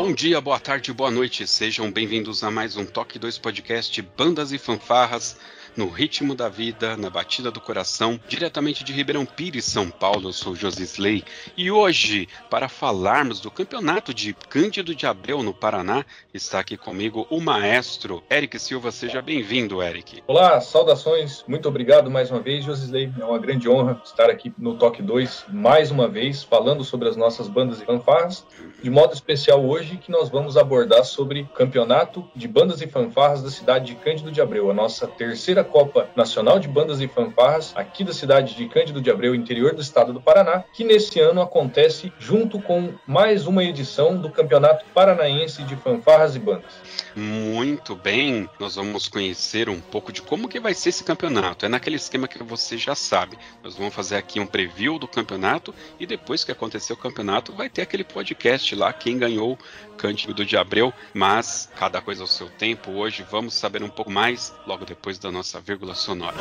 Bom dia, boa tarde, boa noite. Sejam bem-vindos a mais um Toque 2 Podcast Bandas e Fanfarras no ritmo da vida, na batida do coração, diretamente de Ribeirão Pires, São Paulo. Eu sou Josi Slay e hoje, para falarmos do campeonato de Cândido de Abreu no Paraná, está aqui comigo o maestro Eric Silva. Seja bem-vindo, Eric. Olá, saudações. Muito obrigado mais uma vez, Josi Slay. É uma grande honra estar aqui no Toque 2 mais uma vez, falando sobre as nossas bandas e fanfarras. De modo especial hoje, que nós vamos abordar sobre campeonato de bandas e fanfarras da cidade de Cândido de Abreu, a nossa terceira Copa Nacional de Bandas e Fanfarras, aqui da cidade de Cândido de Abreu, interior do estado do Paraná, que nesse ano acontece junto com mais uma edição do Campeonato Paranaense de Fanfarras e Bandas. Muito bem, nós vamos conhecer um pouco de como que vai ser esse campeonato. É naquele esquema que você já sabe. Nós vamos fazer aqui um preview do campeonato e depois que acontecer o campeonato vai ter aquele podcast lá, quem ganhou Cândido de Abreu, mas cada coisa ao seu tempo. Hoje vamos saber um pouco mais logo depois da nossa vírgula sonora.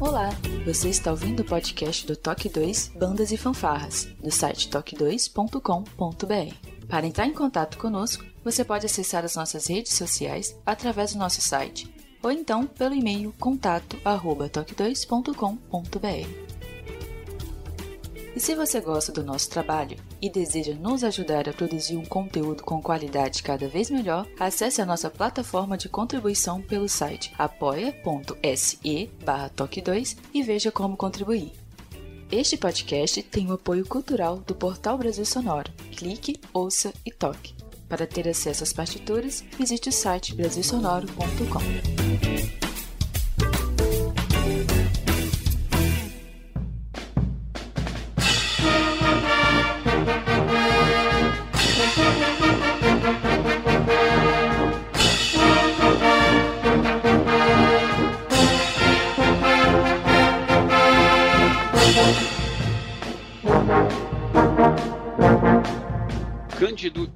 Olá, você está ouvindo o podcast do Toque 2 Bandas e Fanfarras, do site toque2.com.br. Para entrar em contato conosco, você pode acessar as nossas redes sociais através do nosso site ou então pelo e-mail contato@toque2.com.br. E se você gosta do nosso trabalho e deseja nos ajudar a produzir um conteúdo com qualidade cada vez melhor, acesse a nossa plataforma de contribuição pelo site apoia.se toque 2 e veja como contribuir. Este podcast tem o apoio cultural do Portal Brasil Sonoro. Clique, ouça e toque. Para ter acesso às partituras, visite o site brasilsonoro.com.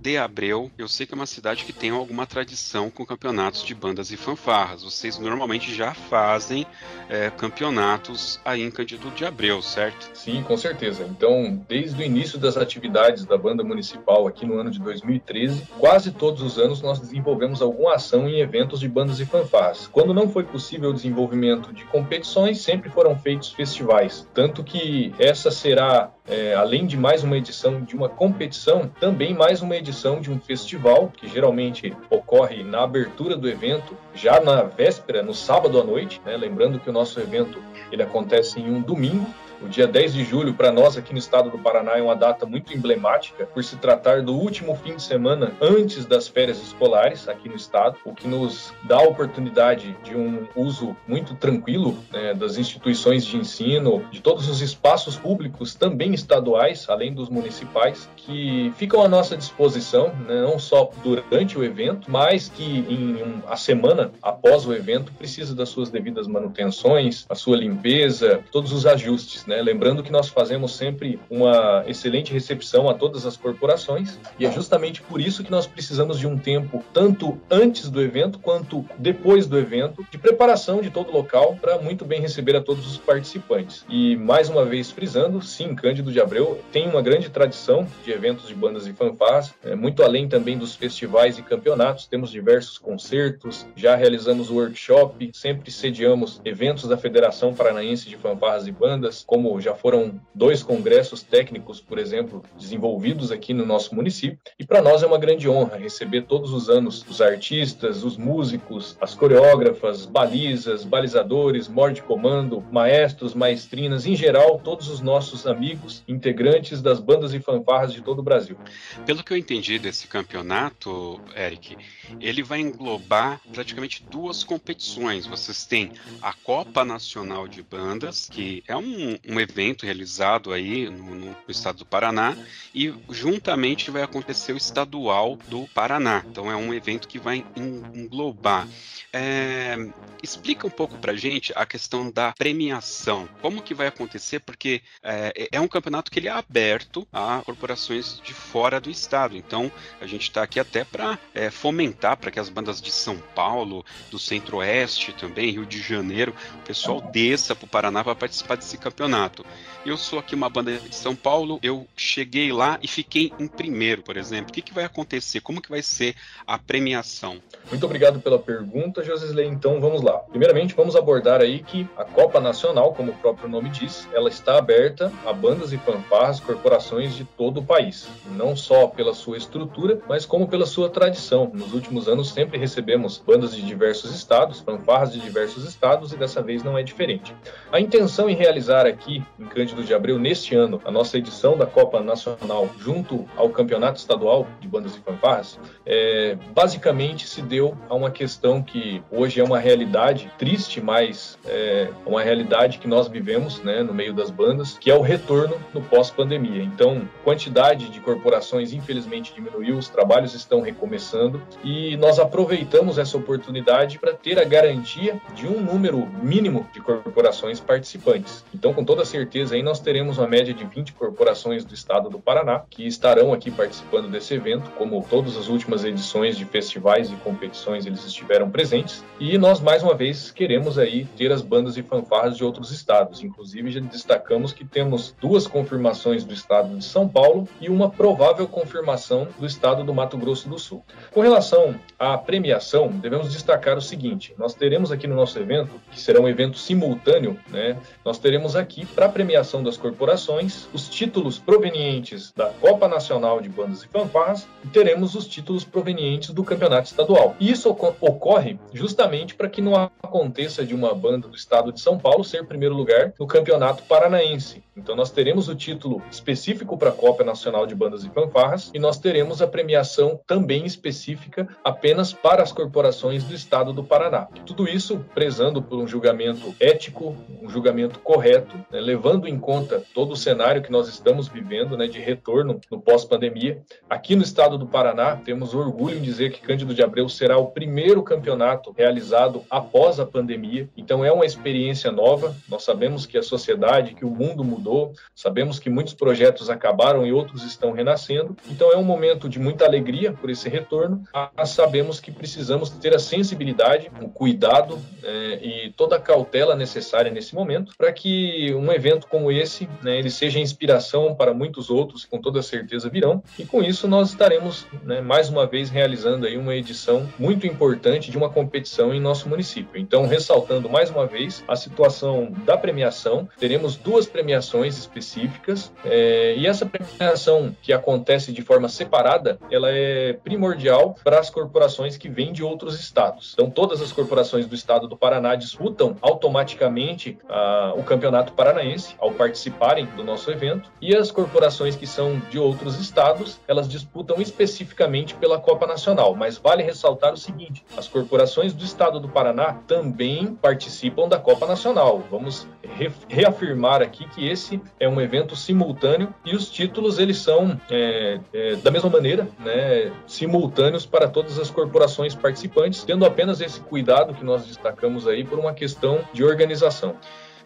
de Abreu, eu sei que é uma cidade que tem alguma tradição com campeonatos de bandas e fanfarras. Vocês normalmente já fazem é, campeonatos aí em Cândido de Abreu, certo? Sim, com certeza. Então, desde o início das atividades da banda municipal aqui no ano de 2013, quase todos os anos nós desenvolvemos alguma ação em eventos de bandas e fanfarras. Quando não foi possível o desenvolvimento de competições, sempre foram feitos festivais. Tanto que essa será, é, além de mais uma edição de uma competição, também mais uma edição de um festival que geralmente ocorre na abertura do evento, já na véspera, no sábado à noite. Né? Lembrando que o nosso evento ele acontece em um domingo o dia 10 de julho, para nós aqui no estado do Paraná, é uma data muito emblemática, por se tratar do último fim de semana antes das férias escolares aqui no estado, o que nos dá a oportunidade de um uso muito tranquilo né, das instituições de ensino, de todos os espaços públicos, também estaduais, além dos municipais, que ficam à nossa disposição, né, não só durante o evento, mas que em a semana após o evento precisa das suas devidas manutenções, a sua limpeza, todos os ajustes. Né? Lembrando que nós fazemos sempre uma excelente recepção a todas as corporações e é justamente por isso que nós precisamos de um tempo tanto antes do evento quanto depois do evento de preparação de todo o local para muito bem receber a todos os participantes. E mais uma vez frisando, sim, Cândido de Abreu tem uma grande tradição de eventos de bandas e fanfarras, é, muito além também dos festivais e campeonatos, temos diversos concertos, já realizamos workshop, sempre sediamos eventos da Federação Paranaense de Fanfarras e Bandas, como já foram dois congressos técnicos, por exemplo, desenvolvidos aqui no nosso município. E para nós é uma grande honra receber todos os anos os artistas, os músicos, as coreógrafas, balizas, balizadores, morde comando, maestros, maestrinas, em geral, todos os nossos amigos, integrantes das bandas e fanfarras de todo o Brasil. Pelo que eu entendi desse campeonato, Eric, ele vai englobar praticamente duas competições. Vocês têm a Copa Nacional de Bandas, que é um, um evento realizado aí no, no, estado do Paraná e juntamente vai acontecer o estadual do Paraná. Então é um evento que vai englobar. É, explica um pouco para gente a questão da premiação. Como que vai acontecer? Porque é, é um campeonato que ele é aberto a corporações de fora do estado. Então a gente está aqui até para é, fomentar para que as bandas de São Paulo, do Centro-Oeste também, Rio de Janeiro, o pessoal desça para o Paraná para participar desse campeonato. Eu sou aqui uma banda de São Paulo, eu cheguei lá e fiquei em primeiro, por exemplo. O que, que vai acontecer? Como que vai ser a premiação? Muito obrigado pela pergunta, Josisley. Então vamos lá. Primeiramente, vamos abordar aí que a Copa Nacional, como o próprio nome diz, ela está aberta a bandas e fanfarras, corporações de todo o país. Não só pela sua estrutura, mas como pela sua tradição. Nos últimos anos sempre recebemos bandas de diversos estados, fanfarras de diversos estados e dessa vez não é diferente. A intenção em realizar aqui em Cândido de Abreu neste ano a nossa edição da Copa Nacional junto ao Campeonato Estadual de Bandas e Fanfarras, é, basicamente se deu a uma questão que hoje é uma realidade triste, mas é uma realidade que nós vivemos né, no meio das bandas, que é o retorno no pós-pandemia. Então, quantidade de corporações infelizmente diminuiu, os trabalhos estão recomeçando e nós aproveitamos essa oportunidade para ter a garantia de um número mínimo de corporações participantes. Então, com toda certeza, aí nós teremos uma média de 20 corporações do estado do Paraná que estarão aqui participando desse evento, como todas as últimas edições de festivais e competições eles estiveram presentes. E nós mais uma vez queremos aí ter as bandas e fanfarras de outros estados. Inclusive já destacamos que temos duas confirmações do estado de São Paulo e uma provável confirmação do estado do Mato Grosso do Sul. Com relação à premiação, devemos destacar o seguinte: nós teremos aqui no nosso evento, que será um evento simultâneo, né? Nós teremos aqui para a premiação das corporações os títulos provenientes da Copa Nacional de Bandas e Fanfarras e teremos os títulos provenientes do Campeonato Estadual. Isso ocorre justamente para que não aconteça de uma banda do estado de São Paulo ser primeiro lugar no Campeonato Paranaense. Então nós teremos o título específico para a Copa Nacional de Bandas e Fanfarras e nós teremos a premiação também específica apenas para as corporações do estado do Paraná. Tudo isso prezando por um julgamento ético, um julgamento correto, né, levando em conta todo o cenário que nós estamos vivendo né, de retorno no pós-pandemia. Aqui no estado do Paraná, temos orgulho em dizer que Cândido de Abreu será o primeiro campeonato realizado após a pandemia. Então é uma experiência nova. Nós sabemos que a sociedade, que o mundo mudou sabemos que muitos projetos acabaram e outros estão renascendo, então é um momento de muita alegria por esse retorno, mas sabemos que precisamos ter a sensibilidade, o cuidado é, e toda a cautela necessária nesse momento para que um evento como esse, né, ele seja inspiração para muitos outros, com toda certeza virão, e com isso nós estaremos né, mais uma vez realizando aí uma edição muito importante de uma competição em nosso município. Então, ressaltando mais uma vez a situação da premiação, teremos duas premiações específicas é, e essa premiação que acontece de forma separada, ela é primordial para as corporações que vêm de outros estados. Então, todas as corporações do estado do Paraná disputam automaticamente ah, o campeonato paranaense ao participarem do nosso evento e as corporações que são de outros estados, elas disputam especificamente pela Copa Nacional. Mas vale ressaltar o seguinte: as corporações do estado do Paraná também participam da Copa Nacional. Vamos reafirmar aqui que esse é um evento simultâneo e os títulos eles são é, é, da mesma maneira, né, simultâneos para todas as corporações participantes, tendo apenas esse cuidado que nós destacamos aí por uma questão de organização.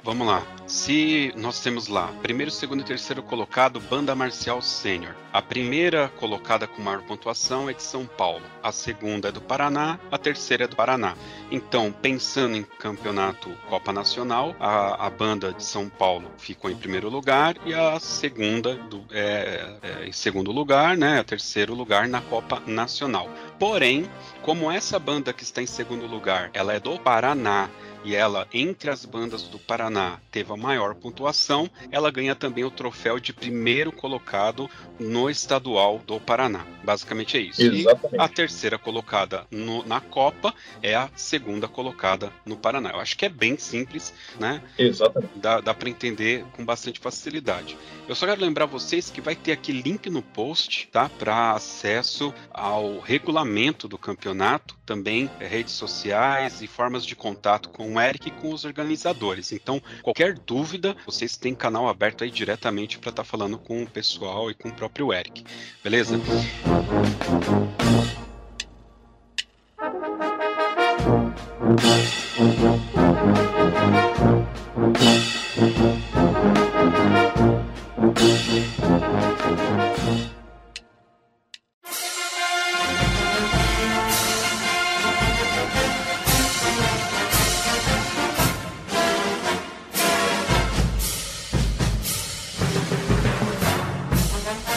Vamos lá. Se nós temos lá primeiro, segundo e terceiro colocado, Banda Marcial Sênior. A primeira colocada com maior pontuação é de São Paulo. A segunda é do Paraná. A terceira é do Paraná. Então, pensando em campeonato Copa Nacional, a, a banda de São Paulo ficou em primeiro lugar e a segunda do, é, é, em segundo lugar, né? A terceiro lugar na Copa Nacional. Porém, como essa banda que está em segundo lugar, ela é do Paraná e ela, entre as bandas do Paraná, teve a maior pontuação, ela ganha também o troféu de primeiro colocado no estadual do Paraná. Basicamente é isso. Exatamente. E a terceira colocada no, na Copa é a segunda colocada no Paraná. Eu acho que é bem simples, né? Exatamente. Dá, dá para entender com bastante facilidade. Eu só quero lembrar vocês que vai ter aqui link no post, tá? Para acesso ao regulamento do campeonato, também redes sociais e formas de contato com com o Eric e com os organizadores. Então, qualquer dúvida, vocês têm canal aberto aí diretamente para estar tá falando com o pessoal e com o próprio Eric. Beleza?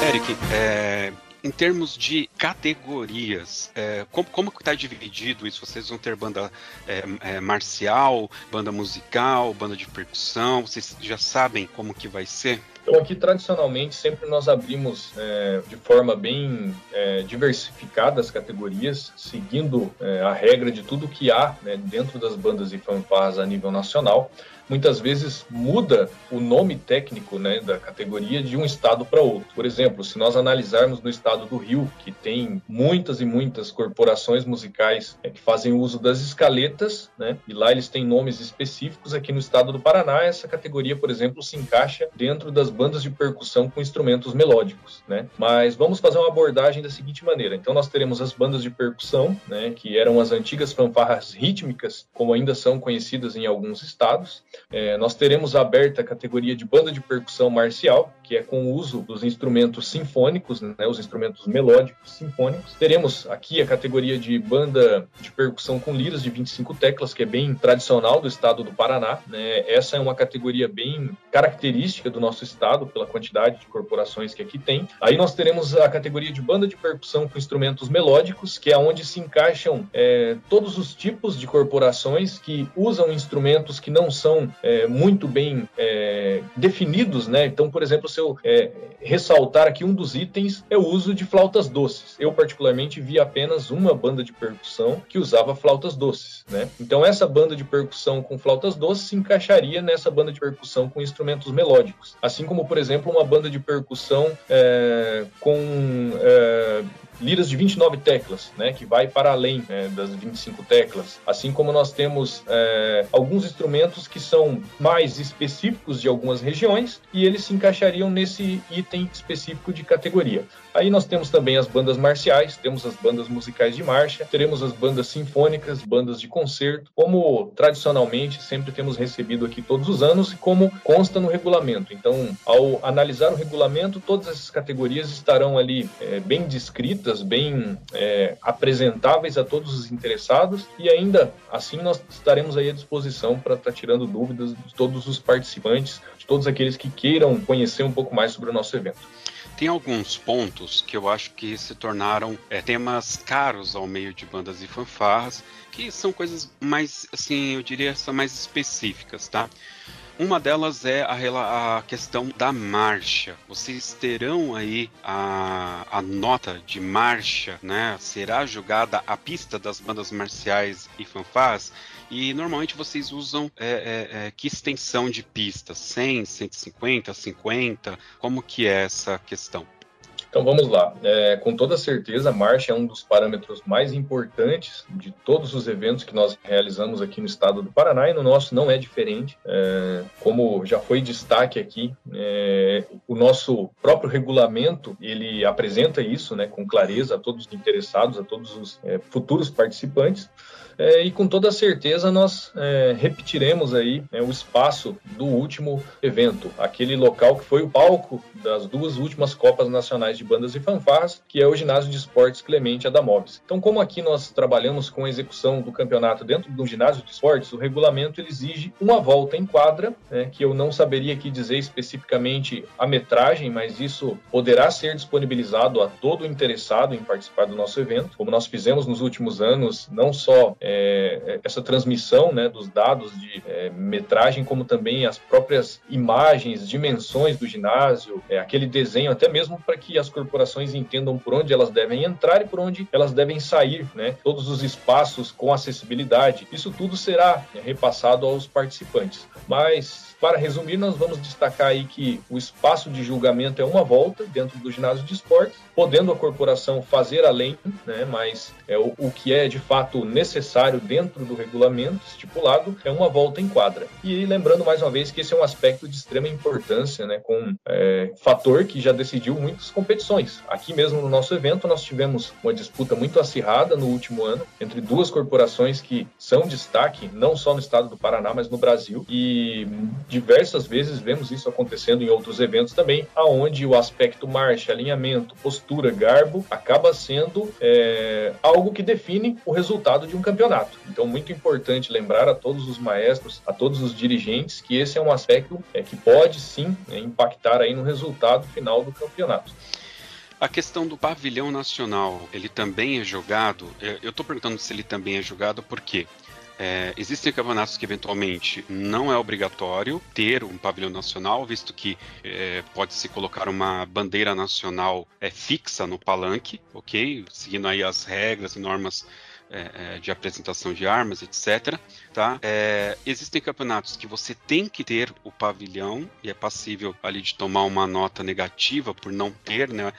Eric, é, em termos de categorias, é, como, como está dividido isso? Vocês vão ter banda é, é, marcial, banda musical, banda de percussão? Vocês já sabem como que vai ser? Então aqui tradicionalmente sempre nós abrimos é, de forma bem é, diversificada as categorias, seguindo é, a regra de tudo que há né, dentro das bandas e fanfarras a nível nacional muitas vezes muda o nome técnico né, da categoria de um estado para outro. Por exemplo, se nós analisarmos no estado do Rio, que tem muitas e muitas corporações musicais é, que fazem uso das escaletas, né, e lá eles têm nomes específicos, aqui no estado do Paraná, essa categoria, por exemplo, se encaixa dentro das bandas de percussão com instrumentos melódicos. Né? Mas vamos fazer uma abordagem da seguinte maneira. Então, nós teremos as bandas de percussão, né, que eram as antigas fanfarras rítmicas, como ainda são conhecidas em alguns estados. É, nós teremos aberta a categoria de banda de percussão marcial, que é com o uso dos instrumentos sinfônicos, né, os instrumentos melódicos sinfônicos. Teremos aqui a categoria de banda de percussão com liras de 25 teclas, que é bem tradicional do estado do Paraná. Né? Essa é uma categoria bem característica do nosso estado, pela quantidade de corporações que aqui tem. Aí nós teremos a categoria de banda de percussão com instrumentos melódicos, que é onde se encaixam é, todos os tipos de corporações que usam instrumentos que não são é, muito bem é, definidos, né? Então, por exemplo, se eu é, ressaltar aqui um dos itens é o uso de flautas doces. Eu particularmente vi apenas uma banda de percussão que usava flautas doces, né? Então, essa banda de percussão com flautas doces se encaixaria nessa banda de percussão com instrumentos melódicos, assim como, por exemplo, uma banda de percussão é, com é, liras de 29 teclas, né, que vai para além né, das 25 teclas. Assim como nós temos é, alguns instrumentos que são mais específicos de algumas regiões e eles se encaixariam nesse item específico de categoria. Aí nós temos também as bandas marciais, temos as bandas musicais de marcha, teremos as bandas sinfônicas, bandas de concerto, como tradicionalmente sempre temos recebido aqui todos os anos e como consta no regulamento. Então, ao analisar o regulamento, todas essas categorias estarão ali é, bem descritas, bem é, apresentáveis a todos os interessados e ainda assim nós estaremos aí à disposição para estar tá tirando dúvidas de todos os participantes, de todos aqueles que queiram conhecer um pouco mais sobre o nosso evento. Tem alguns pontos que eu acho que se tornaram é, temas caros ao meio de bandas e fanfarras, que são coisas mais, assim, eu diria, são mais específicas, tá? Uma delas é a, a, questão da marcha. Vocês terão aí a, a nota de marcha, né? Será julgada a pista das bandas marciais e fanfarras? E normalmente vocês usam é, é, é, que extensão de pista? 100, 150, 50? Como que é essa questão? Então vamos lá. É, com toda certeza, a marcha é um dos parâmetros mais importantes de todos os eventos que nós realizamos aqui no estado do Paraná e no nosso não é diferente. É, como já foi destaque aqui, é, o nosso próprio regulamento ele apresenta isso, né, com clareza a todos os interessados, a todos os é, futuros participantes. É, e com toda certeza nós é, repetiremos aí né, o espaço do último evento, aquele local que foi o palco das duas últimas Copas Nacionais de Bandas e Fanfarras, que é o Ginásio de Esportes Clemente Adamoves. Então, como aqui nós trabalhamos com a execução do campeonato dentro do ginásio de esportes, o regulamento exige uma volta em quadra, né, que eu não saberia aqui dizer especificamente a metragem, mas isso poderá ser disponibilizado a todo interessado em participar do nosso evento, como nós fizemos nos últimos anos, não só é, essa transmissão né, dos dados de é, metragem, como também as próprias imagens, dimensões do ginásio, é, aquele desenho, até mesmo para que as corporações entendam por onde elas devem entrar e por onde elas devem sair, né? Todos os espaços com acessibilidade. Isso tudo será repassado aos participantes. Mas para resumir, nós vamos destacar aí que o espaço de julgamento é uma volta dentro do ginásio de esportes, podendo a corporação fazer além, né, mas é o, o que é de fato necessário dentro do regulamento estipulado é uma volta em quadra. E lembrando mais uma vez que esse é um aspecto de extrema importância, né, com é, fator que já decidiu muitas competições. Aqui mesmo no nosso evento nós tivemos uma disputa muito acirrada no último ano entre duas corporações que são destaque não só no estado do Paraná, mas no Brasil e diversas vezes vemos isso acontecendo em outros eventos também, aonde o aspecto marcha, alinhamento, postura, garbo acaba sendo é, algo que define o resultado de um campeonato. Então, muito importante lembrar a todos os maestros, a todos os dirigentes, que esse é um aspecto é, que pode sim é, impactar aí no resultado final do campeonato. A questão do pavilhão nacional, ele também é jogado. Eu estou perguntando se ele também é jogado porque é, existem campeonatos que eventualmente não é obrigatório ter um pavilhão nacional, visto que é, pode-se colocar uma bandeira nacional é, fixa no palanque, ok? Seguindo aí as regras e normas é, é, de apresentação de armas, etc. Tá? É, existem campeonatos que você tem que ter o pavilhão e é passível ali de tomar uma nota negativa por não ter, né?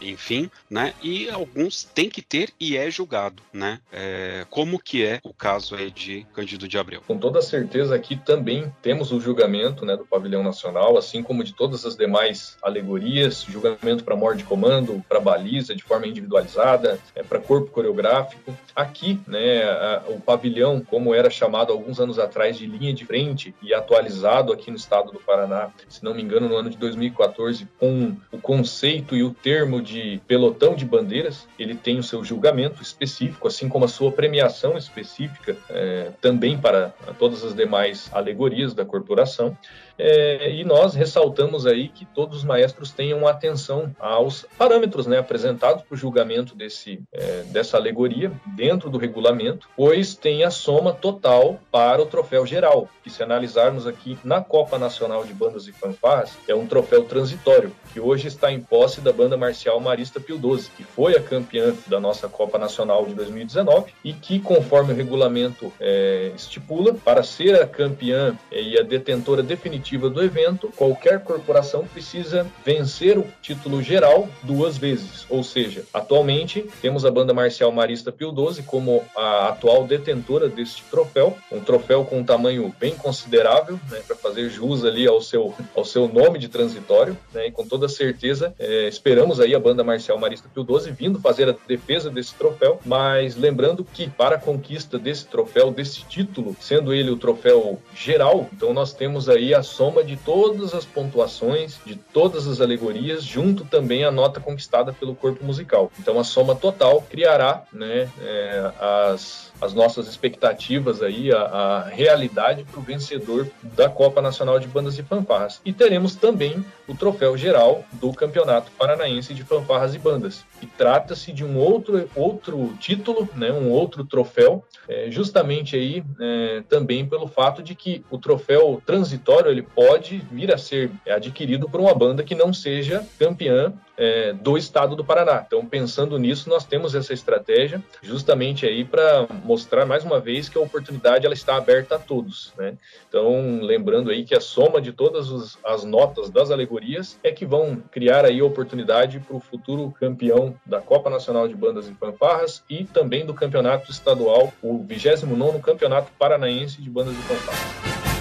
Enfim, né? E alguns tem que ter e é julgado, né? É, como que é o caso aí de Cândido de Abreu? Com toda certeza aqui também temos o julgamento, né, do pavilhão nacional, assim como de todas as demais alegorias, julgamento para morte de comando, para baliza de forma individualizada, é, para corpo coreográfico. Aqui, né, a, o pavilhão, como era chamado alguns anos atrás de linha de frente e atualizado aqui no estado do Paraná, se não me engano, no ano de 2014, com o conceito e o termo de pelotão de bandeiras, ele tem o seu julgamento específico, assim como a sua premiação específica é, também para todas as demais alegorias da corporação. É, e nós ressaltamos aí que todos os maestros tenham atenção aos parâmetros né, apresentados para o julgamento desse, é, dessa alegoria dentro do regulamento, pois tem a soma total para o troféu geral, que se analisarmos aqui na Copa Nacional de Bandas e Fanfarras, é um troféu transitório, que hoje está em posse da banda marcial Marista Pio 12, que foi a campeã da nossa Copa Nacional de 2019 e que, conforme o regulamento é, estipula, para ser a campeã e a detentora definitiva do evento, qualquer corporação precisa vencer o título geral duas vezes. Ou seja, atualmente temos a banda marcial Marista Pio 12 como a atual detentora deste troféu, um troféu com um tamanho bem considerável, né, para fazer jus ali ao seu, ao seu nome de transitório, né, e com toda certeza é, esperamos aí a banda marcial Marista Pio 12 vindo fazer a defesa desse troféu, mas lembrando que para a conquista desse troféu, desse título, sendo ele o troféu geral, então nós temos aí a soma de todas as pontuações, de todas as alegorias, junto também a nota conquistada pelo corpo musical. Então a soma total criará né, é, as as nossas expectativas aí, a, a realidade para o vencedor da Copa Nacional de Bandas e Fanfarras. E teremos também o troféu geral do Campeonato Paranaense de Fanfarras e Bandas. E trata-se de um outro, outro título, né, um outro troféu, é, justamente aí é, também pelo fato de que o troféu transitório ele pode vir a ser adquirido por uma banda que não seja campeã é, do estado do Paraná. Então, pensando nisso, nós temos essa estratégia justamente aí para mostrar mais uma vez que a oportunidade ela está aberta a todos. Né? Então, lembrando aí que a soma de todas os, as notas das alegorias é que vão criar aí a oportunidade para o futuro campeão da Copa Nacional de Bandas e Fanfarras e também do campeonato estadual, o 29º Campeonato Paranaense de Bandas e Fanfarras.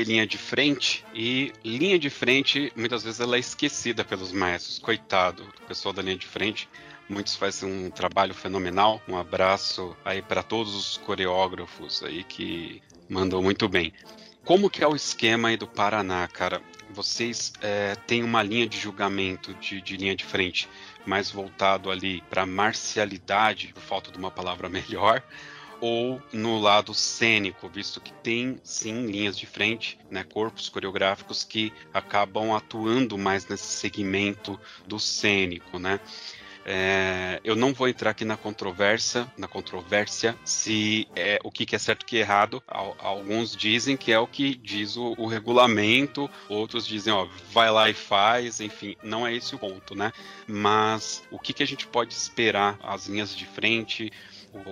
Aí linha de frente, e linha de frente, muitas vezes ela é esquecida pelos maestros. Coitado, o pessoal da linha de frente. Muitos fazem um trabalho fenomenal. Um abraço aí para todos os coreógrafos aí que mandam muito bem. Como que é o esquema aí do Paraná, cara? Vocês é, têm uma linha de julgamento de, de linha de frente mais voltado ali para marcialidade, por falta de uma palavra melhor, ou no lado cênico, visto que tem sim linhas de frente, né, corpos coreográficos que acabam atuando mais nesse segmento do cênico, né? É, eu não vou entrar aqui na controvérsia, na controvérsia se é o que é certo e que é errado. Alguns dizem que é o que diz o, o, regulamento, outros dizem, ó, vai lá e faz, enfim, não é esse o ponto, né? Mas o que, que a gente pode esperar, as linhas de frente,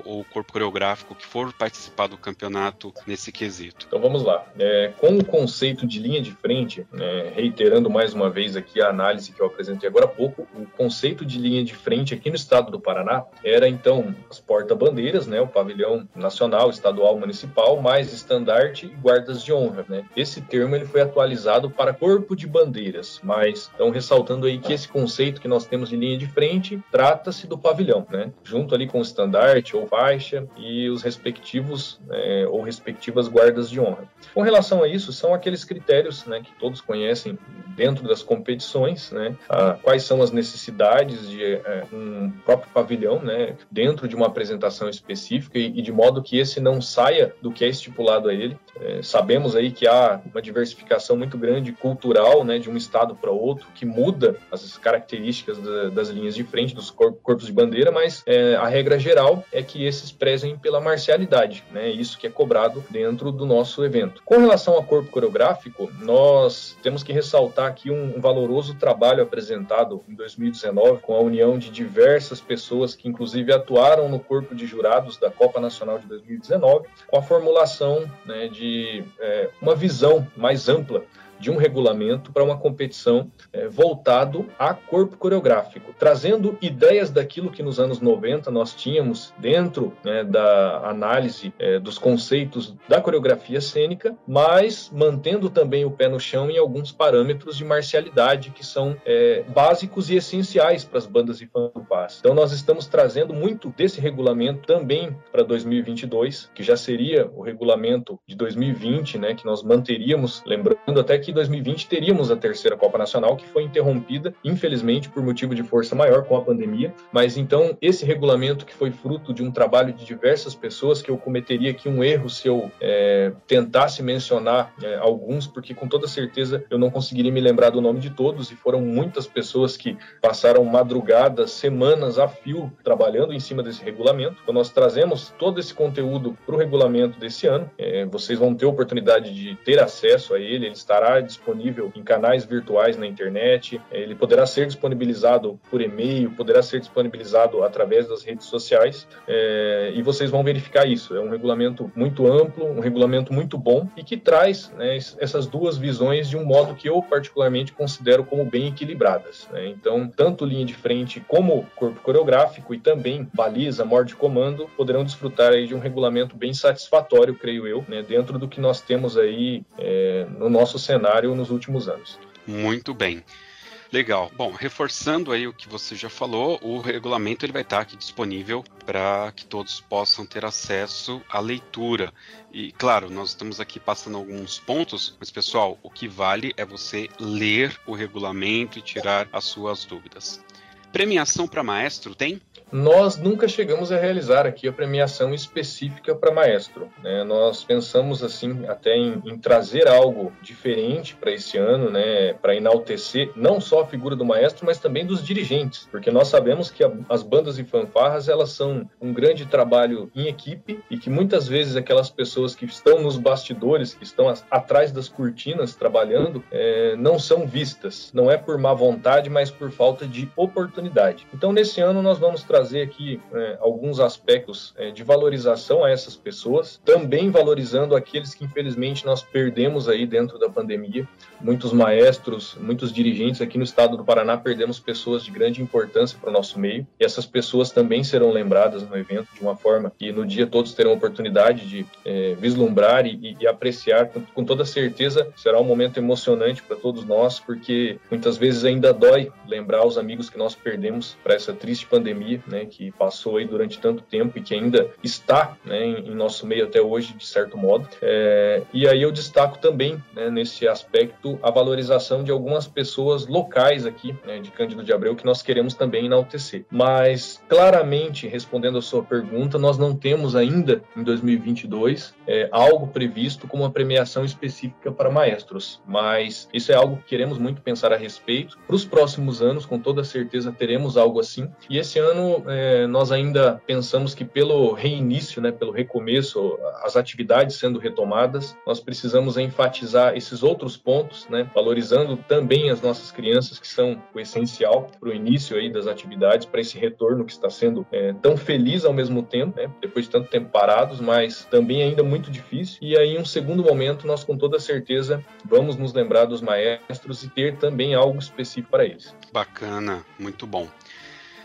ou o corpo coreográfico que for participar do campeonato nesse quesito. Então vamos lá. É, com o conceito de linha de frente, é, reiterando mais uma vez aqui a análise que eu apresentei agora há pouco, o conceito de linha de frente aqui no estado do Paraná era então as porta-bandeiras, né, o pavilhão nacional, estadual, municipal, mais estandarte e guardas de honra. Né? Esse termo ele foi atualizado para corpo de bandeiras, mas então ressaltando aí que esse conceito que nós temos de linha de frente trata-se do pavilhão, né? junto ali com o estandarte ou faixa e os respectivos é, ou respectivas guardas de honra. Com relação a isso, são aqueles critérios né, que todos conhecem dentro das competições, né, a, quais são as necessidades de é, um próprio pavilhão né, dentro de uma apresentação específica e, e, de modo que esse não saia do que é estipulado a ele. É, sabemos aí que há uma diversificação muito grande cultural né, de um estado para outro que muda as características da, das linhas de frente dos corpos de bandeira, mas é, a regra geral é que esses prezem pela marcialidade, né? Isso que é cobrado dentro do nosso evento. Com relação ao corpo coreográfico, nós temos que ressaltar aqui um, um valoroso trabalho apresentado em 2019 com a união de diversas pessoas que inclusive atuaram no corpo de jurados da Copa Nacional de 2019, com a formulação né, de é, uma visão mais ampla de um regulamento para uma competição é, voltado a corpo coreográfico, trazendo ideias daquilo que nos anos 90 nós tínhamos dentro né, da análise é, dos conceitos da coreografia cênica, mas mantendo também o pé no chão em alguns parâmetros de marcialidade que são é, básicos e essenciais para as bandas fanfarras. Então nós estamos trazendo muito desse regulamento também para 2022, que já seria o regulamento de 2020, né, que nós manteríamos, lembrando até que que 2020 teríamos a terceira Copa Nacional, que foi interrompida, infelizmente, por motivo de força maior com a pandemia. Mas então, esse regulamento que foi fruto de um trabalho de diversas pessoas, que eu cometeria aqui um erro se eu é, tentasse mencionar é, alguns, porque com toda certeza eu não conseguiria me lembrar do nome de todos, e foram muitas pessoas que passaram madrugadas, semanas a fio trabalhando em cima desse regulamento. Então, nós trazemos todo esse conteúdo para o regulamento desse ano. É, vocês vão ter oportunidade de ter acesso a ele, ele estará disponível em canais virtuais na internet, ele poderá ser disponibilizado por e-mail, poderá ser disponibilizado através das redes sociais é, e vocês vão verificar isso. É um regulamento muito amplo, um regulamento muito bom e que traz né, essas duas visões de um modo que eu particularmente considero como bem equilibradas. Né? Então, tanto linha de frente como corpo coreográfico e também baliza, morde comando poderão desfrutar aí de um regulamento bem satisfatório, creio eu, né, dentro do que nós temos aí é, no nosso cenário cenário nos últimos anos. Muito bem. Legal. Bom, reforçando aí o que você já falou, o regulamento ele vai estar aqui disponível para que todos possam ter acesso à leitura. E claro, nós estamos aqui passando alguns pontos, mas pessoal, o que vale é você ler o regulamento e tirar as suas dúvidas. Premiação para maestro tem? Nós nunca chegamos a realizar aqui a premiação específica para maestro. Né? Nós pensamos assim até em, em trazer algo diferente para esse ano, né? para enaltecer não só a figura do maestro, mas também dos dirigentes, porque nós sabemos que a, as bandas e fanfarras elas são um grande trabalho em equipe e que muitas vezes aquelas pessoas que estão nos bastidores, que estão as, atrás das cortinas trabalhando, é, não são vistas. Não é por má vontade, mas por falta de oportunidade. Então nesse ano nós vamos trazer trazer aqui é, alguns aspectos é, de valorização a essas pessoas, também valorizando aqueles que infelizmente nós perdemos aí dentro da pandemia. Muitos maestros, muitos dirigentes aqui no estado do Paraná perdemos pessoas de grande importância para o nosso meio e essas pessoas também serão lembradas no evento de uma forma que no dia todos terão a oportunidade de é, vislumbrar e, e apreciar. Com toda certeza será um momento emocionante para todos nós, porque muitas vezes ainda dói lembrar os amigos que nós perdemos para essa triste pandemia né, que passou aí durante tanto tempo e que ainda está né, em, em, nosso meio até hoje, de certo modo. É, e aí eu destaco também, né, nesse aspecto, a valorização de algumas pessoas locais aqui, né, de Cândido de Abreu, que nós queremos também enaltecer. Mas, claramente, respondendo a sua pergunta, nós não temos ainda, em 2022, é, algo previsto como uma premiação específica para maestros, mas isso é algo que queremos muito pensar a respeito. Para os próximos anos, com toda certeza, teremos algo assim. E esse ano, é, nós ainda pensamos que pelo reinício, né, pelo recomeço, as atividades sendo retomadas, nós precisamos enfatizar esses outros pontos, né, valorizando também as nossas crianças, que são o essencial para o início aí das atividades, para esse retorno que está sendo é, tão feliz ao mesmo tempo, né, depois de tanto tempo parados, mas também ainda muito difícil. E aí, em um segundo momento, nós com toda certeza vamos nos lembrar dos maestros e ter também algo específico para eles. Bacana, muito bom.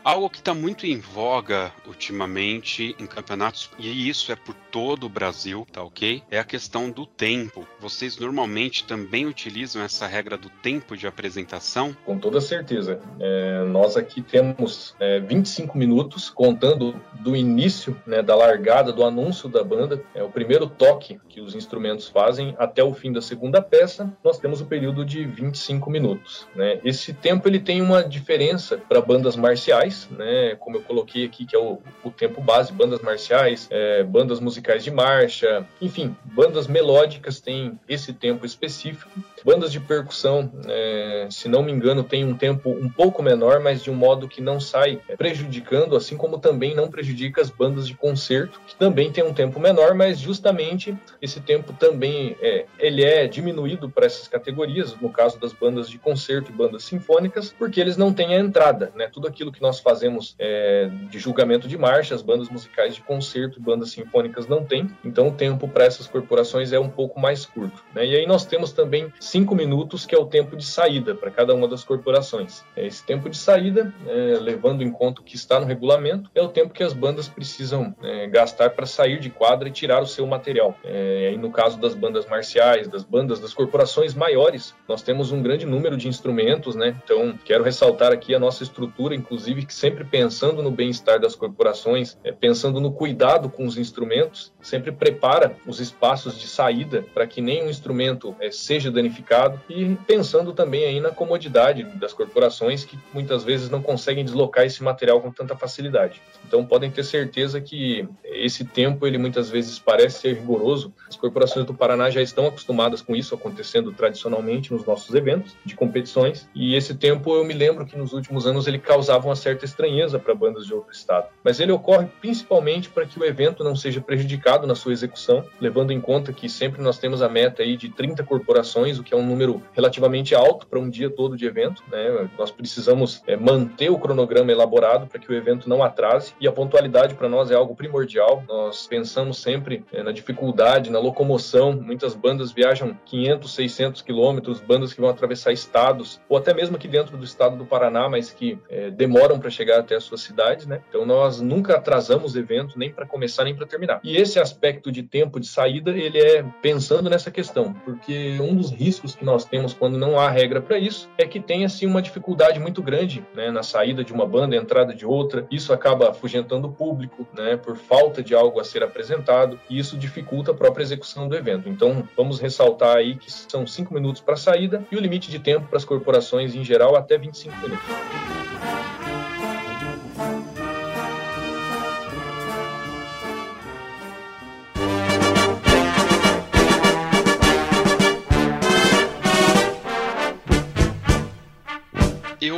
Algo que está muito em voga ultimamente em campeonatos, e isso é por todo o Brasil, tá ok? É a questão do tempo. Vocês normalmente também utilizam essa regra do tempo de apresentação? Com toda certeza. É, nós aqui temos é, 25 minutos, contando do início, né, da largada, do anúncio da banda, é o primeiro toque que os instrumentos fazem até o fim da segunda peça, nós temos o período de 25 minutos. Né? Esse tempo ele tem uma diferença para bandas marciais né, como eu coloquei aqui, que é o, o tempo base, bandas marciais, é, bandas musicais de marcha, enfim, bandas melódicas têm esse tempo específico. Bandas de percussão, é, se não me engano, tem um tempo um pouco menor, mas de um modo que não sai prejudicando, assim como também não prejudica as bandas de concerto, que também tem um tempo menor, mas justamente esse tempo também é, ele é diminuído para essas categorias, no caso das bandas de concerto e bandas sinfônicas, porque eles não têm a entrada, né? Tudo aquilo que nós fazemos é, de julgamento de marcha, as bandas musicais de concerto, bandas sinfônicas não têm, então o tempo para essas corporações é um pouco mais curto. Né? E aí nós temos também cinco minutos, que é o tempo de saída para cada uma das corporações. Esse tempo de saída, é, levando em conta o que está no regulamento, é o tempo que as bandas precisam é, gastar para sair de quadra e tirar o seu material. É, aí no caso das bandas marciais, das bandas das corporações maiores, nós temos um grande número de instrumentos, né? Então quero ressaltar aqui a nossa estrutura, inclusive que sempre pensando no bem-estar das corporações, é, pensando no cuidado com os instrumentos, sempre prepara os espaços de saída para que nenhum instrumento é, seja danificado e pensando também aí na comodidade das corporações que muitas vezes não conseguem deslocar esse material com tanta facilidade. Então podem ter certeza que esse tempo ele muitas vezes parece ser rigoroso. As corporações do Paraná já estão acostumadas com isso acontecendo tradicionalmente nos nossos eventos de competições e esse tempo eu me lembro que nos últimos anos ele causava uma certa estranheza para bandas de outro estado. Mas ele ocorre principalmente para que o evento não seja prejudicado na sua execução, levando em conta que sempre nós temos a meta aí de 30 corporações, o que é um número relativamente alto para um dia todo de evento. Né? Nós precisamos é, manter o cronograma elaborado para que o evento não atrase e a pontualidade para nós é algo primordial. Nós pensamos sempre é, na dificuldade, na locomoção. Muitas bandas viajam 500, 600 quilômetros, bandas que vão atravessar estados ou até mesmo aqui dentro do estado do Paraná, mas que é, demoram para chegar até a sua cidade, né? Então nós nunca atrasamos evento nem para começar nem para terminar. E esse aspecto de tempo de saída, ele é pensando nessa questão, porque um dos riscos que nós temos quando não há regra para isso é que tem assim uma dificuldade muito grande, né, na saída de uma banda, entrada de outra. Isso acaba afugentando o público, né, por falta de algo a ser apresentado, e isso dificulta a própria execução do evento. Então, vamos ressaltar aí que são cinco minutos para saída e o limite de tempo para as corporações em geral até 25 minutos.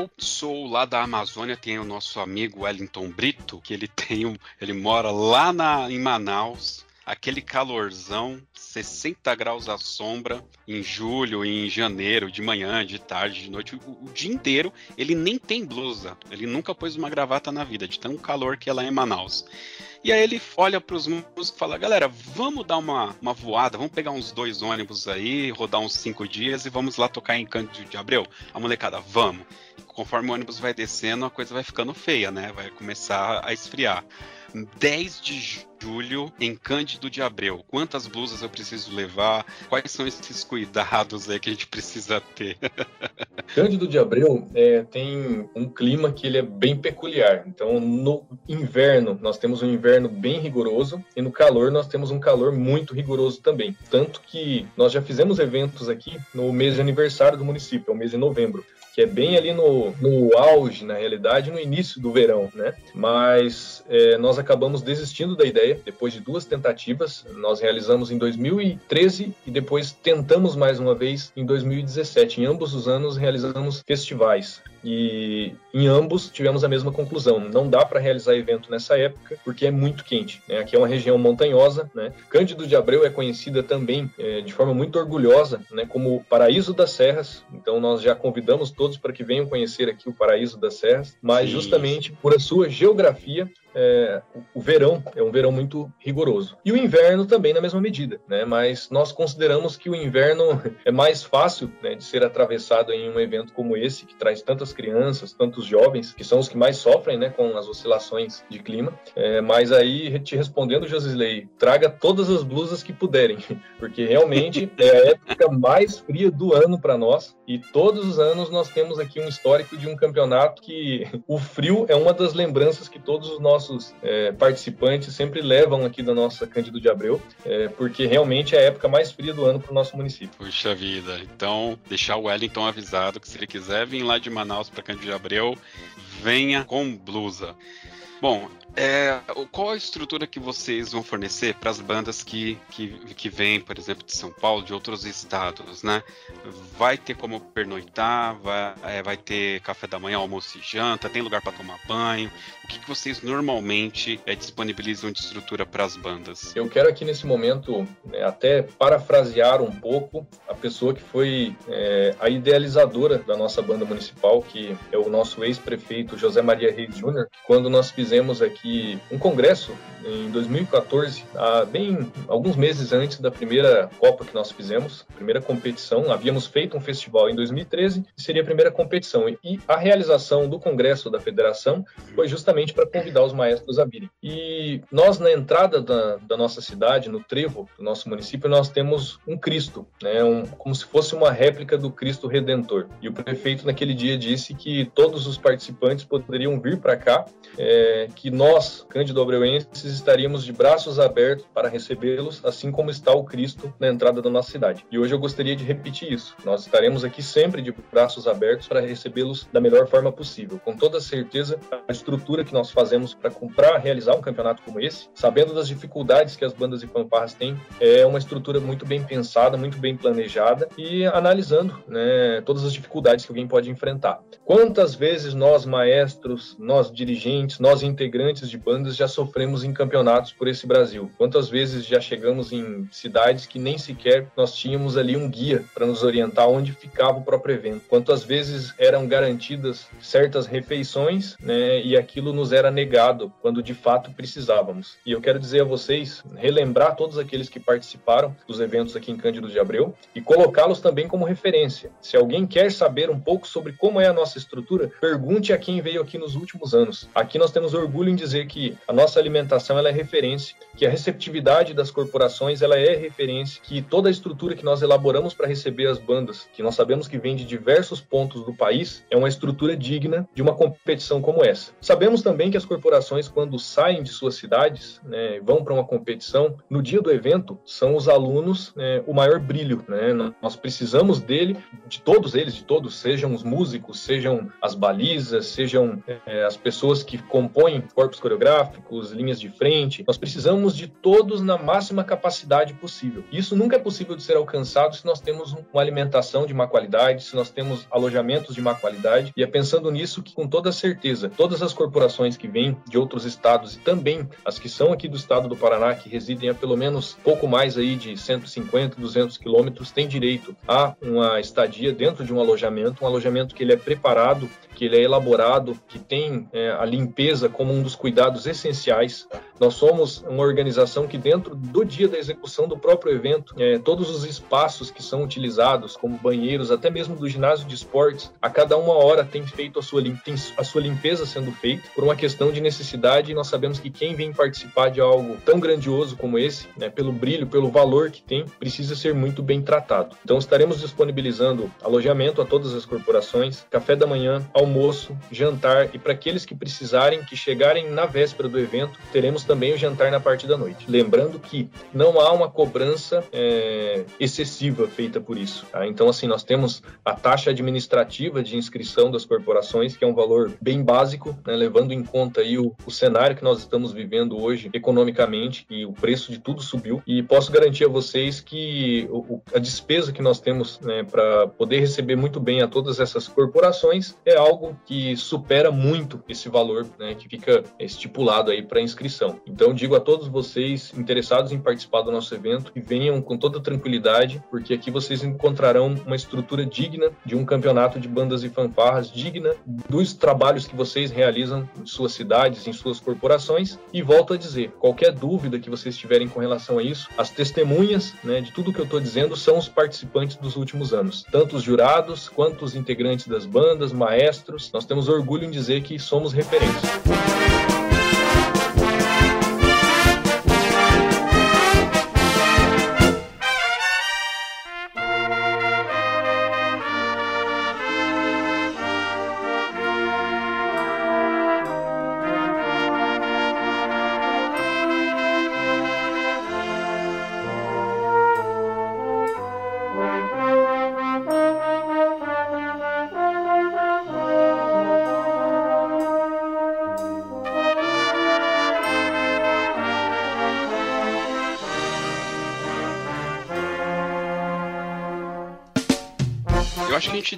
Eu sou lá da Amazônia, tem o nosso amigo Wellington Brito, que ele tem um, ele mora lá na, em Manaus, aquele calorzão, 60 graus à sombra, em julho, em janeiro, de manhã, de tarde, de noite, o, o, dia inteiro, ele nem tem blusa, ele nunca pôs uma gravata na vida, de tão calor que é lá em Manaus. E aí ele olha para os músicos e fala: galera, vamos dar uma, uma voada, vamos pegar uns dois ônibus aí, rodar uns cinco dias e vamos lá tocar em Cândido de Abreu. A molecada, vamos. Conforme o ônibus vai descendo, a coisa vai ficando feia, né? Vai começar a esfriar. 10 de julho em Cândido de Abreu. Quantas blusas eu preciso levar? Quais são esses cuidados aí que a gente precisa ter? Cândido de Abreu é, tem um clima que ele é bem peculiar. Então, no inverno, nós temos um inverno bem rigoroso e no calor, nós temos um calor muito rigoroso também. Tanto que nós já fizemos eventos aqui no mês de aniversário do município, é o mês de novembro que é bem ali no, no auge, na realidade, no início do verão, né? Mas é, nós acabamos desistindo da ideia depois de duas tentativas. Nós realizamos em 2013 e depois tentamos mais uma vez em 2017. Em ambos os anos realizamos festivais e em ambos tivemos a mesma conclusão. Não dá para realizar evento nessa época porque é muito quente. Né? Aqui é uma região montanhosa. Né? Cândido de Abreu é conhecida também é, de forma muito orgulhosa né, como Paraíso das Serras. Então nós já convidamos todos para que venham conhecer aqui o Paraíso das Serras, mas Sim. justamente por a sua geografia, é, o verão é um verão muito rigoroso. E o inverno também na mesma medida, né? Mas nós consideramos que o inverno é mais fácil né, de ser atravessado em um evento como esse, que traz tantas crianças, tantos jovens, que são os que mais sofrem né, com as oscilações de clima. É, mas aí, te respondendo, Josisley, traga todas as blusas que puderem, porque realmente é a época mais fria do ano para nós. E todos os anos nós temos aqui um histórico de um campeonato que o frio é uma das lembranças que todos os nossos nossos é, participantes sempre levam aqui da nossa Cândido de Abreu, é, porque realmente é a época mais fria do ano para o nosso município. Puxa vida, então deixar o Wellington avisado que se ele quiser vir lá de Manaus para Cândido de Abreu, venha com blusa. Bom, é, qual a estrutura que vocês vão fornecer para as bandas que, que, que vêm, por exemplo, de São Paulo, de outros estados, né? Vai ter como pernoitar, vai, é, vai ter café da manhã, almoço e janta, tem lugar para tomar banho? O que, que vocês normalmente é, disponibilizam de estrutura para as bandas? Eu quero aqui nesse momento né, até parafrasear um pouco a pessoa que foi é, a idealizadora da nossa banda municipal, que é o nosso ex-prefeito José Maria Reis Júnior, quando nós fizemos aqui que um congresso em 2014, há bem alguns meses antes da primeira Copa que nós fizemos, primeira competição, havíamos feito um festival em 2013 e seria a primeira competição. E a realização do congresso da federação foi justamente para convidar os maestros a virem. E nós, na entrada da, da nossa cidade, no trevo do nosso município, nós temos um Cristo, né, um, como se fosse uma réplica do Cristo Redentor. E o prefeito, naquele dia, disse que todos os participantes poderiam vir para cá, é, que nós, Cândido Abreuenses, estaríamos de braços abertos para recebê-los, assim como está o Cristo na entrada da nossa cidade. E hoje eu gostaria de repetir isso. Nós estaremos aqui sempre de braços abertos para recebê-los da melhor forma possível. Com toda certeza, a estrutura que nós fazemos para comprar, realizar um campeonato como esse, sabendo das dificuldades que as bandas e fanfarras têm, é uma estrutura muito bem pensada, muito bem planejada e analisando né, todas as dificuldades que alguém pode enfrentar. Quantas vezes nós, maestros, nós dirigentes, nós integrantes de bandas já sofremos em campeonatos por esse Brasil. Quantas vezes já chegamos em cidades que nem sequer nós tínhamos ali um guia para nos orientar onde ficava o próprio evento. Quantas vezes eram garantidas certas refeições, né, e aquilo nos era negado quando de fato precisávamos. E eu quero dizer a vocês, relembrar todos aqueles que participaram dos eventos aqui em Cândido de Abreu e colocá-los também como referência. Se alguém quer saber um pouco sobre como é a nossa estrutura, pergunte a quem veio aqui nos últimos anos. Aqui nós temos orgulho em dizer que a nossa alimentação ela é referência, que a receptividade das corporações ela é referência, que toda a estrutura que nós elaboramos para receber as bandas, que nós sabemos que vem de diversos pontos do país, é uma estrutura digna de uma competição como essa. Sabemos também que as corporações, quando saem de suas cidades, né, vão para uma competição, no dia do evento, são os alunos né, o maior brilho. Né? Nós precisamos dele, de todos eles, de todos, sejam os músicos, sejam as balizas, sejam é, as pessoas que compõem corpos coreográficos, linhas de frente. Nós precisamos de todos na máxima capacidade possível. Isso nunca é possível de ser alcançado se nós temos uma alimentação de má qualidade, se nós temos alojamentos de má qualidade. E é pensando nisso que, com toda certeza, todas as corporações que vêm de outros estados e também as que são aqui do estado do Paraná, que residem a pelo menos pouco mais aí de 150, 200 quilômetros, têm direito a uma estadia dentro de um alojamento, um alojamento que ele é preparado, que ele é elaborado, que tem é, a limpeza como um dos cuidados essenciais Nós somos uma organização que, dentro do dia da execução do próprio evento, é, todos os espaços que são utilizados, como banheiros, até mesmo do ginásio de esportes, a cada uma hora tem feito a sua, tem a sua limpeza sendo feita por uma questão de necessidade. E nós sabemos que quem vem participar de algo tão grandioso como esse, né, pelo brilho, pelo valor que tem, precisa ser muito bem tratado. Então, estaremos disponibilizando alojamento a todas as corporações, café da manhã, almoço, jantar e para aqueles que precisarem, que chegarem na véspera do evento, teremos também o jantar na parte da noite. Lembrando que não há uma cobrança é, excessiva feita por isso. Tá? Então, assim, nós temos a taxa administrativa de inscrição das corporações, que é um valor bem básico, né, levando em conta aí o, o cenário que nós estamos vivendo hoje economicamente e o preço de tudo subiu. E posso garantir a vocês que o, a despesa que nós temos né, para poder receber muito bem a todas essas corporações é algo que supera muito esse valor né, que fica estipulado aí para inscrição. Então digo a todos vocês interessados em participar do nosso evento que venham com toda tranquilidade, porque aqui vocês encontrarão uma estrutura digna de um campeonato de bandas e fanfarras, digna dos trabalhos que vocês realizam em suas cidades, em suas corporações. E volto a dizer, qualquer dúvida que vocês tiverem com relação a isso, as testemunhas né, de tudo que eu estou dizendo são os participantes dos últimos anos, tanto os jurados quanto os integrantes das bandas, maestros. Nós temos orgulho em dizer que somos referência.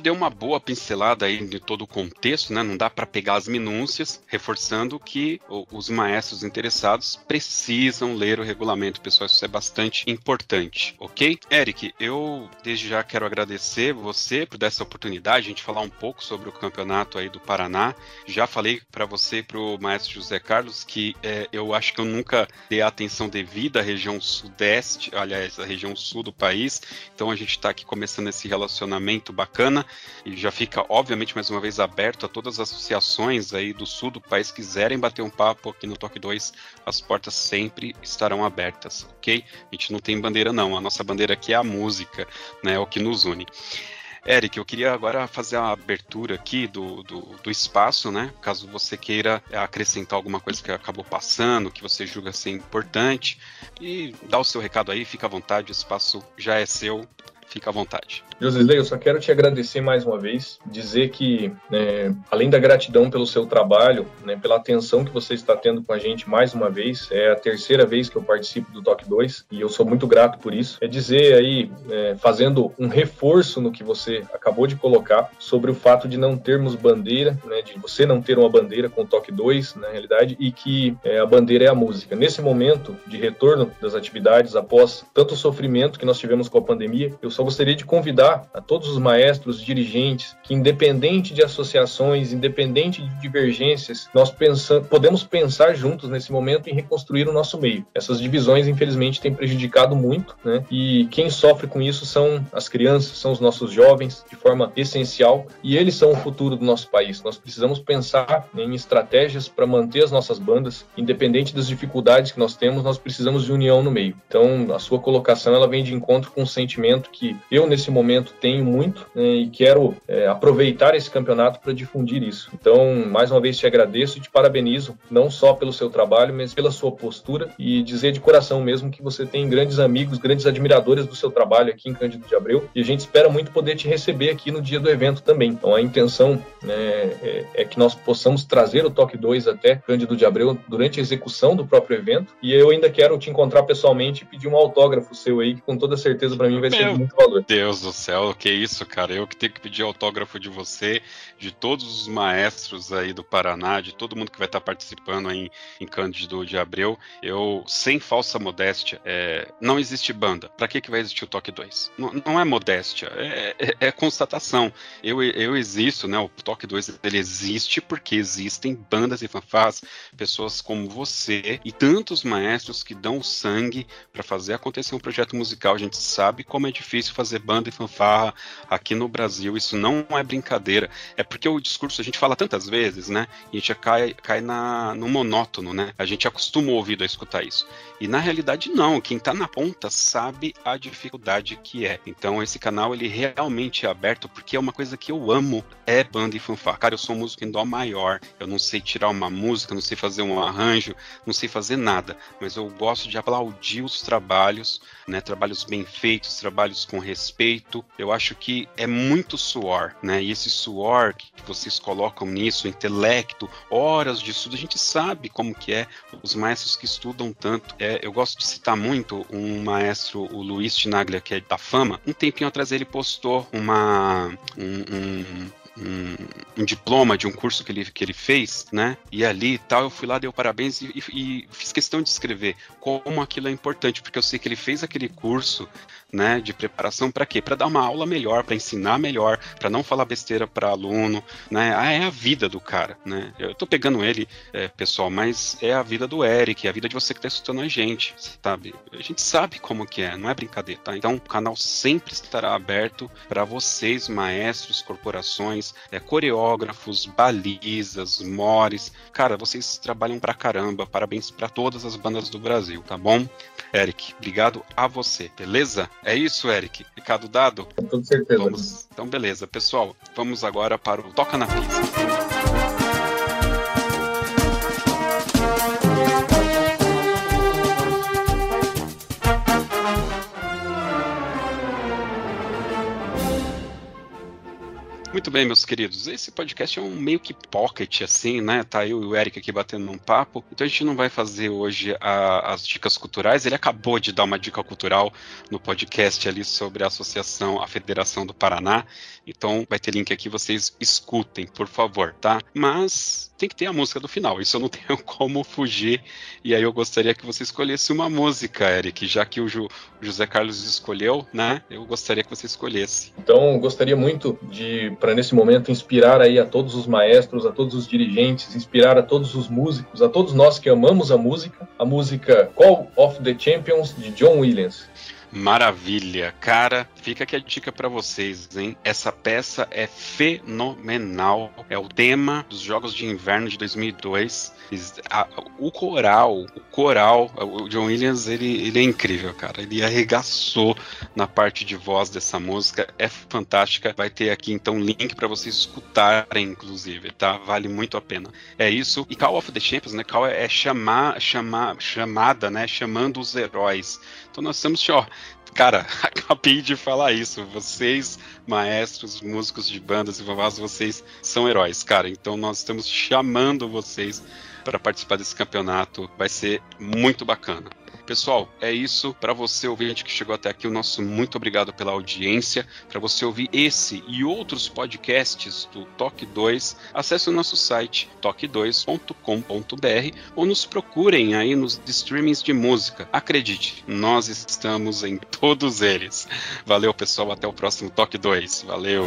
Deu uma boa pincelada aí de todo o contexto, né? Não dá para pegar as minúcias, reforçando que os maestros interessados precisam ler o regulamento, pessoal. Isso é bastante importante, ok? Eric, eu desde já quero agradecer você por essa oportunidade, a gente falar um pouco sobre o campeonato aí do Paraná. Já falei para você, para o maestro José Carlos, que é, eu acho que eu nunca dei a atenção devida à região sudeste, aliás, à região sul do país. Então a gente está aqui começando esse relacionamento bacana e já fica, obviamente, mais uma vez aberto a todas as associações aí do sul do país quiserem bater um papo aqui no Toque 2, as portas sempre estarão abertas, ok? A gente não tem bandeira não, a nossa bandeira aqui é a música, né, é o que nos une. Eric, eu queria agora fazer a abertura aqui do, do, do, espaço, né? Caso você queira acrescentar alguma coisa que acabou passando, que você julga ser importante, e dá o seu recado aí, fica à vontade, o espaço já é seu, fica à vontade. Josisley, eu só quero te agradecer mais uma vez, dizer que, né, além da gratidão pelo seu trabalho, né, pela atenção que você está tendo com a gente mais uma vez, é a terceira vez que eu participo do Toque 2 e eu sou muito grato por isso. É dizer aí, é, fazendo um reforço no que você acabou de colocar sobre o fato de não termos bandeira, né, de você não ter uma bandeira com o Toque 2, na realidade, e que é, a bandeira é a música. Nesse momento de retorno das atividades, após tanto sofrimento que nós tivemos com a pandemia, eu só gostaria de convidar a todos os maestros, dirigentes, que independente de associações, independente de divergências, nós pensamos, podemos pensar juntos nesse momento em reconstruir o nosso meio. Essas divisões, infelizmente, têm prejudicado muito, né? E quem sofre com isso são as crianças, são os nossos jovens, de forma essencial, e eles são o futuro do nosso país. Nós precisamos pensar em estratégias para manter as nossas bandas, independente das dificuldades que nós temos, nós precisamos de união no meio. Então, a sua colocação ela vem de encontro com um sentimento que eu nesse momento momento tenho muito né, e quero é, aproveitar esse campeonato para difundir isso. Então, mais uma vez te agradeço e te parabenizo, não só pelo seu trabalho, mas pela sua postura e dizer de coração mesmo que você tem grandes amigos, grandes admiradores do seu trabalho aqui em Cândido de Abreu e a gente espera muito poder te receber aqui no dia do evento também. Então, a intenção né, é, é, que nós possamos trazer o Toque 2 até Cândido de Abreu durante a execução do próprio evento e eu ainda quero te encontrar pessoalmente e pedir um autógrafo seu aí, que com toda certeza para mim vai Meu ser de muito valor. Deus do céu céu, que isso, cara. Eu que tenho que pedir autógrafo de você, de todos os maestros aí do Paraná, de todo mundo que vai estar participando aí em, Cândido de Abreu. Eu, sem falsa modéstia, é, não existe banda. Pra que, que vai existir o Toque 2? Não, não é modéstia, é, é, é, constatação. Eu, eu existo, né? O Toque 2 ele existe porque existem bandas e fanfarras, pessoas como você e tantos maestros que dão sangue para fazer acontecer um projeto musical. A gente sabe como é difícil fazer banda e fanfarra aqui no Brasil. Isso não é brincadeira. É porque o discurso a gente fala tantas vezes, né? E a gente cai, cai na, no monótono, né? A gente acostuma o ouvido a escutar isso. E na realidade, não. Quem tá na ponta sabe a dificuldade que é. Então, esse canal, ele realmente é aberto porque é uma coisa que eu amo, é banda e fanfarra. Cara, eu sou músico em dó maior. Eu não sei tirar uma música, não sei fazer um arranjo, não sei fazer nada. Mas eu gosto de aplaudir os trabalhos, né? Trabalhos bem feitos, trabalhos com respeito. Eu acho que é muito suor, né? E esse suor que vocês colocam nisso, intelecto, horas de estudo, a gente sabe como que é. Os maestros que estudam tanto. É, eu gosto de citar muito um maestro, o Luiz Tinaglia, que é da fama. Um tempinho atrás ele postou uma um, um, um, um, diploma de um curso que ele, que ele fez, né? E ali e tal, eu fui lá, dei parabéns e, e, fiz questão de escrever como aquilo é importante, porque eu sei que ele fez aquele curso, né, de preparação para quê? Para dar uma aula melhor, para ensinar melhor, para não falar besteira para aluno, né? Ah, é a vida do cara, né? Eu tô pegando ele, é, pessoal, mas é a vida do Eric, é a vida de você que tá escutando a gente, sabe? A gente sabe como que é, não é brincadeira, tá? Então o canal sempre estará aberto para vocês, maestros, corporações, é, coreógrafos, balizas, mores. Cara, vocês trabalham pra caramba. Parabéns para todas as bandas do Brasil, tá bom? Eric, obrigado a você, beleza? É isso, Eric. Recado dado? Com certeza. Vamos... Então, beleza. Pessoal, vamos agora para o Toca na Pista. Muito bem, meus queridos. Esse podcast é um meio que pocket, assim, né? Tá eu e o Eric aqui batendo um papo. Então a gente não vai fazer hoje a, as dicas culturais. Ele acabou de dar uma dica cultural no podcast ali sobre a associação, a Federação do Paraná. Então vai ter link aqui, vocês escutem, por favor, tá? Mas tem que ter a música do final, isso eu não tenho como fugir. E aí eu gostaria que você escolhesse uma música, Eric, já que o, Ju, o José Carlos escolheu, né? Eu gostaria que você escolhesse. Então, gostaria muito de para nesse momento inspirar aí a todos os maestros, a todos os dirigentes, inspirar a todos os músicos, a todos nós que amamos a música, a música Call of the Champions de John Williams. Maravilha, cara. Fica aqui a dica para vocês, hein? Essa peça é fenomenal. É o tema dos Jogos de Inverno de 2002. O coral, o coral, o John Williams, ele, ele é incrível, cara. Ele arregaçou na parte de voz dessa música. É fantástica. Vai ter aqui então link para vocês escutarem, inclusive, tá? Vale muito a pena. É isso. E Call of the Champions, né? Call é chamar, chamar, chamada, né? Chamando os heróis. Então nós temos, ó, cara, acabei de falar isso. Vocês, maestros, músicos de bandas e vovás, vocês são heróis, cara. Então nós estamos chamando vocês para participar desse campeonato. Vai ser muito bacana. Pessoal, é isso. Para você ouvinte que chegou até aqui, o nosso muito obrigado pela audiência. Para você ouvir esse e outros podcasts do Toque 2, acesse o nosso site toque2.com.br ou nos procurem aí nos streamings de música. Acredite, nós estamos em todos eles. Valeu, pessoal. Até o próximo Toque 2. Valeu.